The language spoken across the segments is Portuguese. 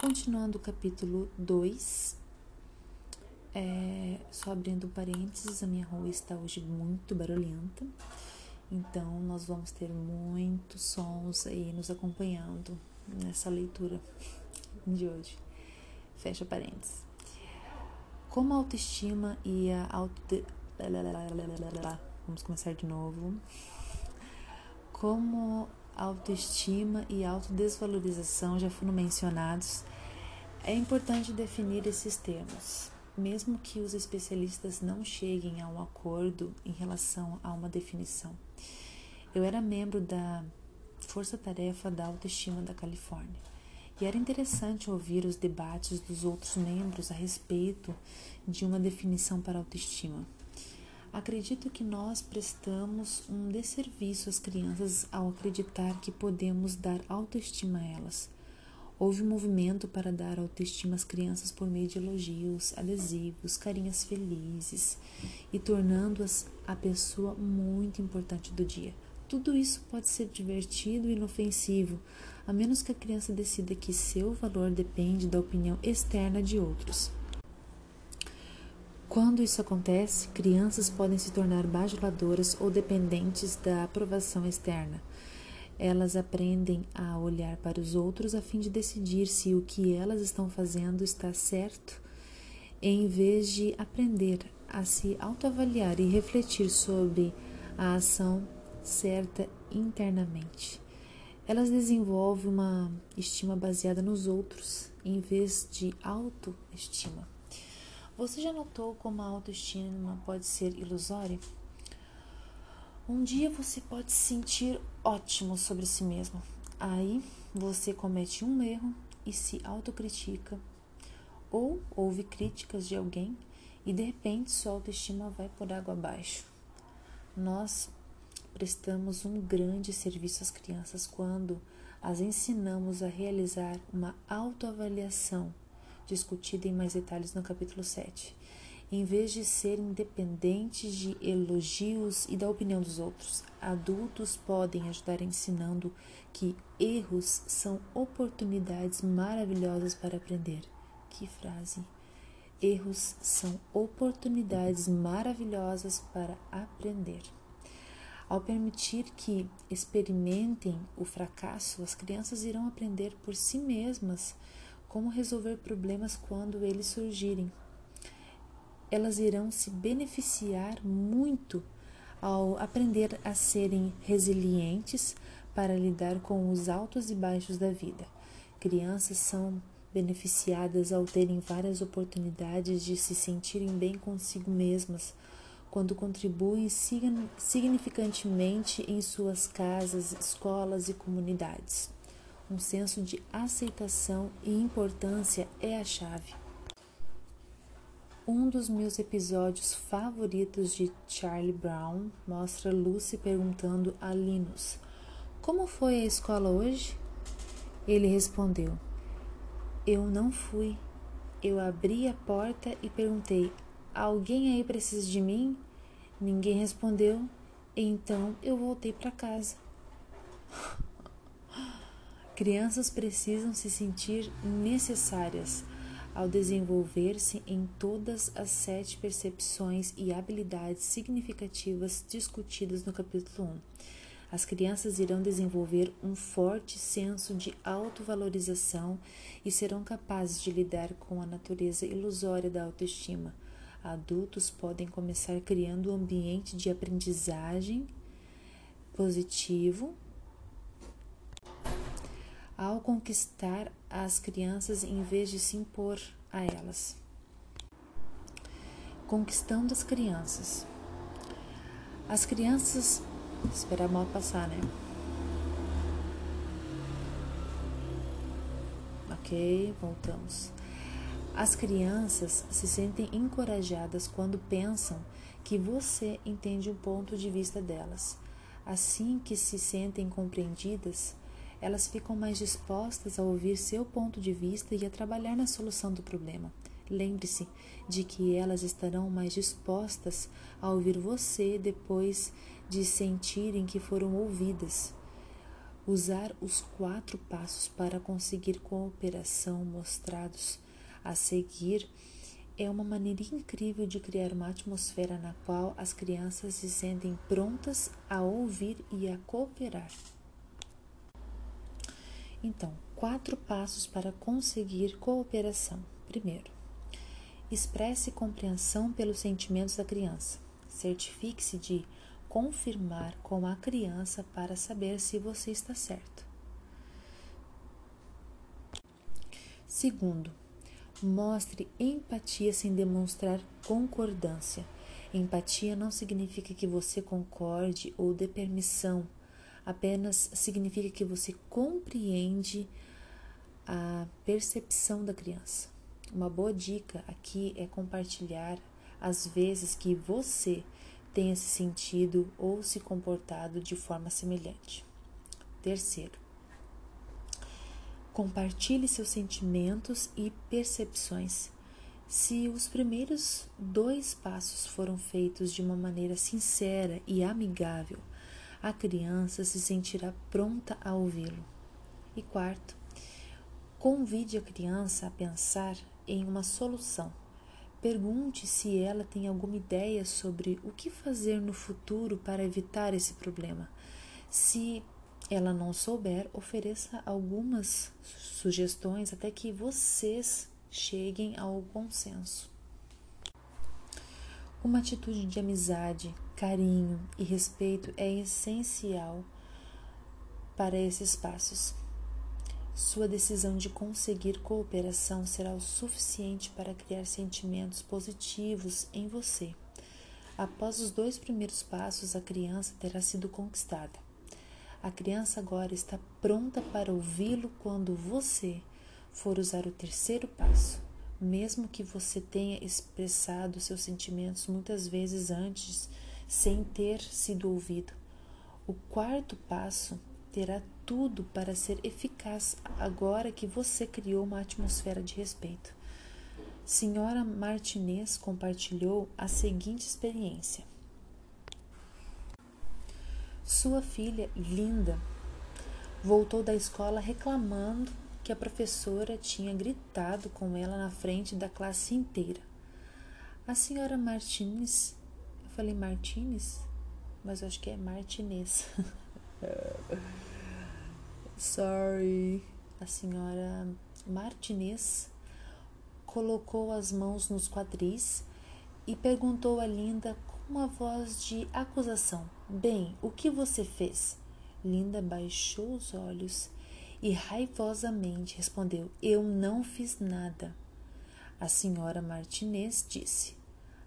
Continuando o capítulo 2, é, só abrindo parênteses, a minha rua está hoje muito barulhenta, então nós vamos ter muitos sons aí nos acompanhando nessa leitura de hoje. Fecha parênteses. Como a autoestima e a auto... Vamos começar de novo. Como autoestima e autodesvalorização já foram mencionados, é importante definir esses termos, mesmo que os especialistas não cheguem a um acordo em relação a uma definição. Eu era membro da Força Tarefa da Autoestima da Califórnia e era interessante ouvir os debates dos outros membros a respeito de uma definição para autoestima. Acredito que nós prestamos um desserviço às crianças ao acreditar que podemos dar autoestima a elas. Houve um movimento para dar autoestima às crianças por meio de elogios, adesivos, carinhas felizes e tornando-as a pessoa muito importante do dia. Tudo isso pode ser divertido e inofensivo, a menos que a criança decida que seu valor depende da opinião externa de outros. Quando isso acontece, crianças podem se tornar bajuladoras ou dependentes da aprovação externa. Elas aprendem a olhar para os outros a fim de decidir se o que elas estão fazendo está certo, em vez de aprender a se autoavaliar e refletir sobre a ação certa internamente. Elas desenvolvem uma estima baseada nos outros, em vez de autoestima. Você já notou como a autoestima pode ser ilusória? Um dia você pode se sentir ótimo sobre si mesmo. Aí você comete um erro e se autocritica. Ou ouve críticas de alguém e de repente sua autoestima vai por água abaixo. Nós prestamos um grande serviço às crianças quando as ensinamos a realizar uma autoavaliação discutida em mais detalhes no capítulo 7. Em vez de serem dependentes de elogios e da opinião dos outros, adultos podem ajudar ensinando que erros são oportunidades maravilhosas para aprender. Que frase! Erros são oportunidades maravilhosas para aprender. Ao permitir que experimentem o fracasso, as crianças irão aprender por si mesmas como resolver problemas quando eles surgirem. Elas irão se beneficiar muito ao aprender a serem resilientes para lidar com os altos e baixos da vida. Crianças são beneficiadas ao terem várias oportunidades de se sentirem bem consigo mesmas quando contribuem significantemente em suas casas, escolas e comunidades um senso de aceitação e importância é a chave. Um dos meus episódios favoritos de Charlie Brown mostra Lucy perguntando a Linus: Como foi a escola hoje? Ele respondeu: Eu não fui. Eu abri a porta e perguntei: Alguém aí precisa de mim? Ninguém respondeu, então eu voltei para casa. Crianças precisam se sentir necessárias ao desenvolver-se em todas as sete percepções e habilidades significativas discutidas no capítulo 1. As crianças irão desenvolver um forte senso de autovalorização e serão capazes de lidar com a natureza ilusória da autoestima. Adultos podem começar criando um ambiente de aprendizagem positivo ao conquistar as crianças em vez de se impor a elas. Conquistando as crianças. As crianças. Esperar a moto passar, né? Ok, voltamos. As crianças se sentem encorajadas quando pensam que você entende o ponto de vista delas. Assim que se sentem compreendidas, elas ficam mais dispostas a ouvir seu ponto de vista e a trabalhar na solução do problema. Lembre-se de que elas estarão mais dispostas a ouvir você depois de sentirem que foram ouvidas. Usar os quatro passos para conseguir cooperação mostrados a seguir é uma maneira incrível de criar uma atmosfera na qual as crianças se sentem prontas a ouvir e a cooperar. Então, quatro passos para conseguir cooperação. Primeiro, expresse compreensão pelos sentimentos da criança. Certifique-se de confirmar com a criança para saber se você está certo. Segundo, mostre empatia sem demonstrar concordância. Empatia não significa que você concorde ou dê permissão, apenas significa que você compreende a percepção da criança. Uma boa dica aqui é compartilhar as vezes que você tenha se sentido ou se comportado de forma semelhante. Terceiro, compartilhe seus sentimentos e percepções. Se os primeiros dois passos foram feitos de uma maneira sincera e amigável, a criança se sentirá pronta a ouvi-lo. E quarto, convide a criança a pensar em uma solução Pergunte se ela tem alguma ideia sobre o que fazer no futuro para evitar esse problema. Se ela não souber, ofereça algumas sugestões até que vocês cheguem ao consenso. Uma atitude de amizade, carinho e respeito é essencial para esses passos. Sua decisão de conseguir cooperação será o suficiente para criar sentimentos positivos em você. Após os dois primeiros passos, a criança terá sido conquistada. A criança agora está pronta para ouvi-lo quando você for usar o terceiro passo, mesmo que você tenha expressado seus sentimentos muitas vezes antes sem ter sido ouvido. O quarto passo terá tudo para ser eficaz agora que você criou uma atmosfera de respeito. Senhora Martinez compartilhou a seguinte experiência. Sua filha, Linda, voltou da escola reclamando que a professora tinha gritado com ela na frente da classe inteira. A senhora Martinez, eu falei Martinez, mas eu acho que é Martinez. Sorry. A senhora Martinez colocou as mãos nos quadris e perguntou a Linda com uma voz de acusação: Bem, o que você fez? Linda baixou os olhos e raivosamente respondeu: Eu não fiz nada. A senhora Martinez disse: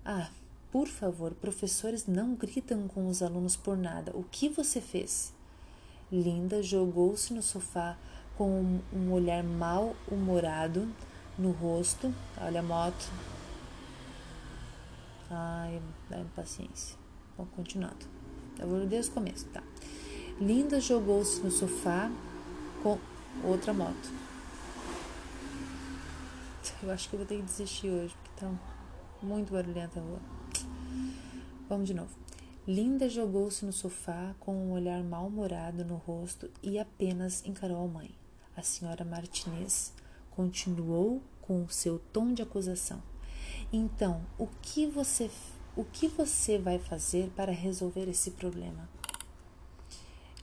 Ah, por favor, professores não gritam com os alunos por nada. O que você fez? Linda jogou-se no sofá com um olhar mal-humorado no rosto. Olha a moto. Ai, dá impaciência. Bom, continuando. Eu vou desde o começo, tá? Linda jogou-se no sofá com outra moto. Eu acho que eu vou ter que desistir hoje, porque tá muito barulhenta a rua. Vamos de novo. Linda jogou-se no sofá com um olhar mal-humorado no rosto e apenas encarou a mãe. A senhora Martinez continuou com seu tom de acusação. Então, o que você o que você vai fazer para resolver esse problema?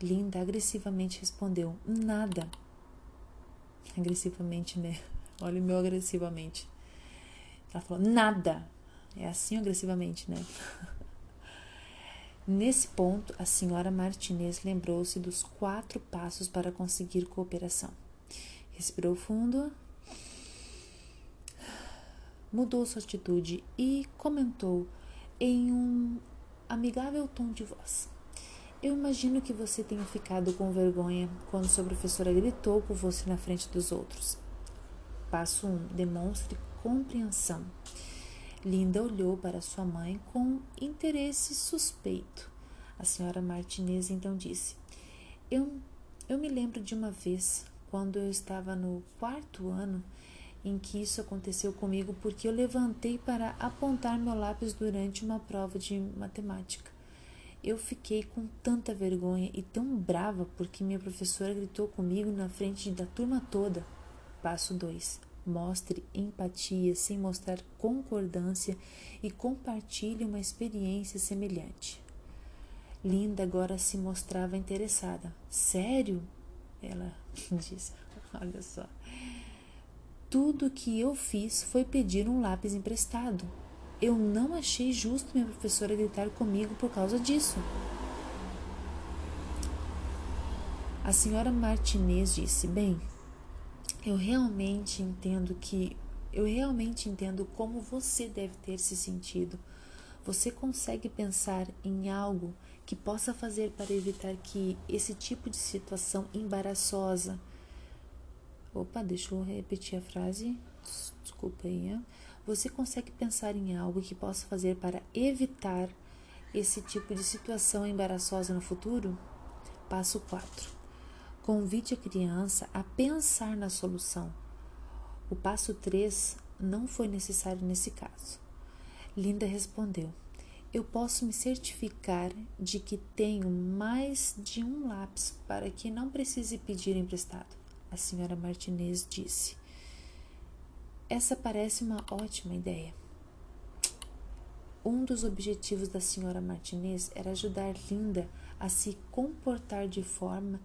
Linda agressivamente respondeu: Nada. Agressivamente, né? Olha o meu agressivamente. Ela falou: Nada. É assim agressivamente, né? Nesse ponto, a senhora Martinez lembrou-se dos quatro passos para conseguir cooperação. Respirou fundo, mudou sua atitude e comentou em um amigável tom de voz. Eu imagino que você tenha ficado com vergonha quando sua professora gritou por você na frente dos outros. Passo 1. Um, demonstre compreensão. Linda olhou para sua mãe com interesse suspeito. A senhora Martinez então disse: Eu, eu me lembro de uma vez, quando eu estava no quarto ano, em que isso aconteceu comigo porque eu levantei para apontar meu lápis durante uma prova de matemática. Eu fiquei com tanta vergonha e tão brava porque minha professora gritou comigo na frente da turma toda. Passo 2. Mostre empatia sem mostrar concordância e compartilhe uma experiência semelhante. Linda agora se mostrava interessada. Sério? Ela disse. Olha só. Tudo que eu fiz foi pedir um lápis emprestado. Eu não achei justo minha professora gritar comigo por causa disso. A senhora Martinez disse: Bem, eu realmente entendo que. Eu realmente entendo como você deve ter se sentido. Você consegue pensar em algo que possa fazer para evitar que esse tipo de situação embaraçosa. Opa, deixa eu repetir a frase. Desculpa aí. Hein? Você consegue pensar em algo que possa fazer para evitar esse tipo de situação embaraçosa no futuro? Passo 4. Convide a criança a pensar na solução. O passo 3 não foi necessário nesse caso. Linda respondeu: eu posso me certificar de que tenho mais de um lápis para que não precise pedir emprestado. A senhora Martinez disse. Essa parece uma ótima ideia. Um dos objetivos da senhora Martinez era ajudar Linda a se comportar de forma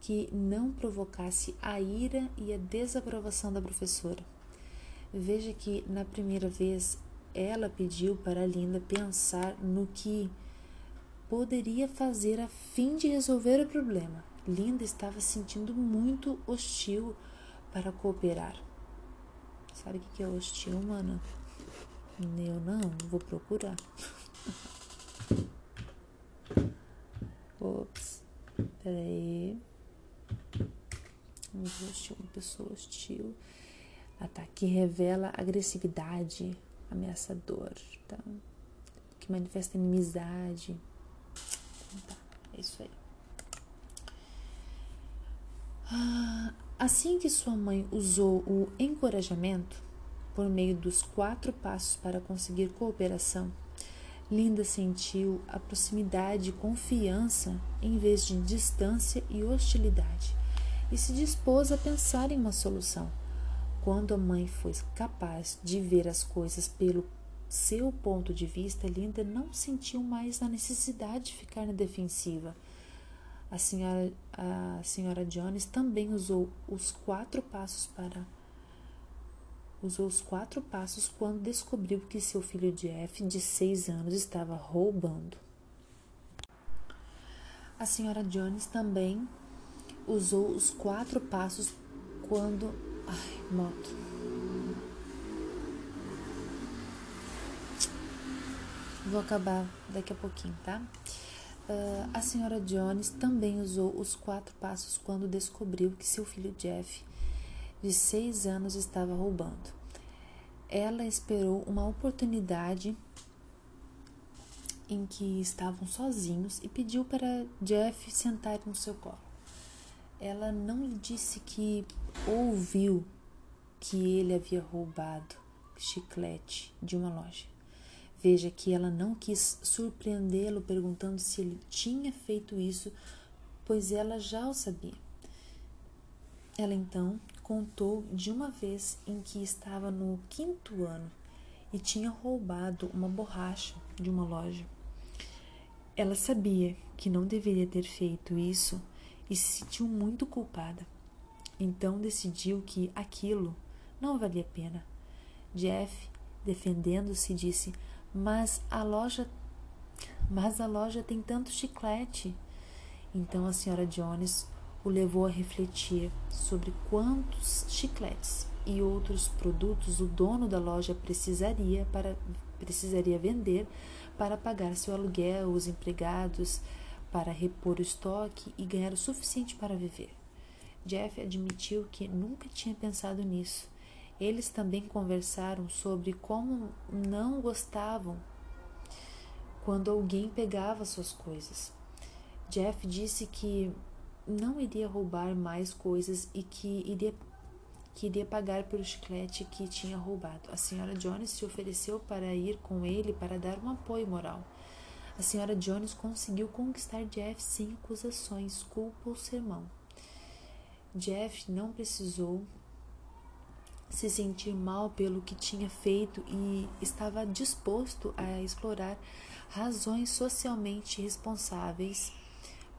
que não provocasse a ira e a desaprovação da professora. Veja que na primeira vez ela pediu para Linda pensar no que poderia fazer a fim de resolver o problema. Linda estava se sentindo muito hostil para cooperar. Sabe o que é hostil, mana? Eu não, vou procurar. Ops, peraí. Hostil, uma pessoa hostil. Ataque revela agressividade, ameaçador, tá? que manifesta inimizade. Então, tá, é isso aí. Ah, assim que sua mãe usou o encorajamento por meio dos quatro passos para conseguir cooperação, Linda sentiu a proximidade e confiança em vez de distância e hostilidade e se dispôs a pensar em uma solução. Quando a mãe foi capaz de ver as coisas pelo seu ponto de vista, Linda não sentiu mais a necessidade de ficar na defensiva. A senhora, a senhora Jones também usou os quatro passos para usou os quatro passos quando descobriu que seu filho Jeff, de seis anos, estava roubando. A senhora Jones também usou os quatro passos quando Ai, moto. Vou acabar daqui a pouquinho, tá? Uh, a senhora Jones também usou os quatro passos quando descobriu que seu filho Jeff, de seis anos, estava roubando. Ela esperou uma oportunidade em que estavam sozinhos e pediu para Jeff sentar no seu colo. Ela não lhe disse que ouviu que ele havia roubado chiclete de uma loja. Veja que ela não quis surpreendê-lo perguntando se ele tinha feito isso, pois ela já o sabia. Ela então contou de uma vez em que estava no quinto ano e tinha roubado uma borracha de uma loja. Ela sabia que não deveria ter feito isso e se sentiu muito culpada. Então decidiu que aquilo não valia a pena. Jeff, defendendo-se, disse: "Mas a loja mas a loja tem tanto chiclete". Então a senhora Jones o levou a refletir sobre quantos chicletes e outros produtos o dono da loja precisaria para precisaria vender para pagar seu aluguel, os empregados, para repor o estoque e ganhar o suficiente para viver. Jeff admitiu que nunca tinha pensado nisso. Eles também conversaram sobre como não gostavam quando alguém pegava suas coisas. Jeff disse que não iria roubar mais coisas e que iria, que iria pagar pelo chiclete que tinha roubado. A senhora Jones se ofereceu para ir com ele para dar um apoio moral. A senhora Jones conseguiu conquistar Jeff sem acusações, culpa ou sermão. Jeff não precisou se sentir mal pelo que tinha feito e estava disposto a explorar razões socialmente responsáveis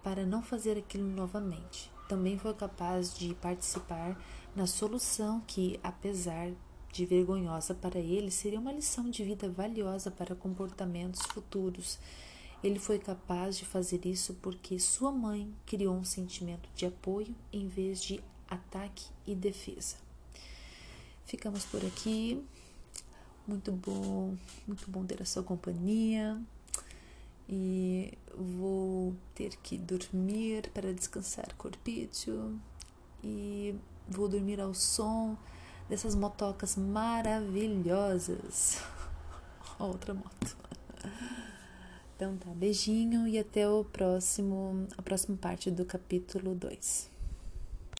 para não fazer aquilo novamente. Também foi capaz de participar na solução que, apesar de vergonhosa para ele, seria uma lição de vida valiosa para comportamentos futuros. Ele foi capaz de fazer isso porque sua mãe criou um sentimento de apoio em vez de ataque e defesa. Ficamos por aqui. Muito bom, muito bom ter a sua companhia. E vou ter que dormir para descansar corpício. E vou dormir ao som dessas motocas maravilhosas. Outra moto. Então tá, beijinho e até o próximo, a próxima parte do capítulo 2.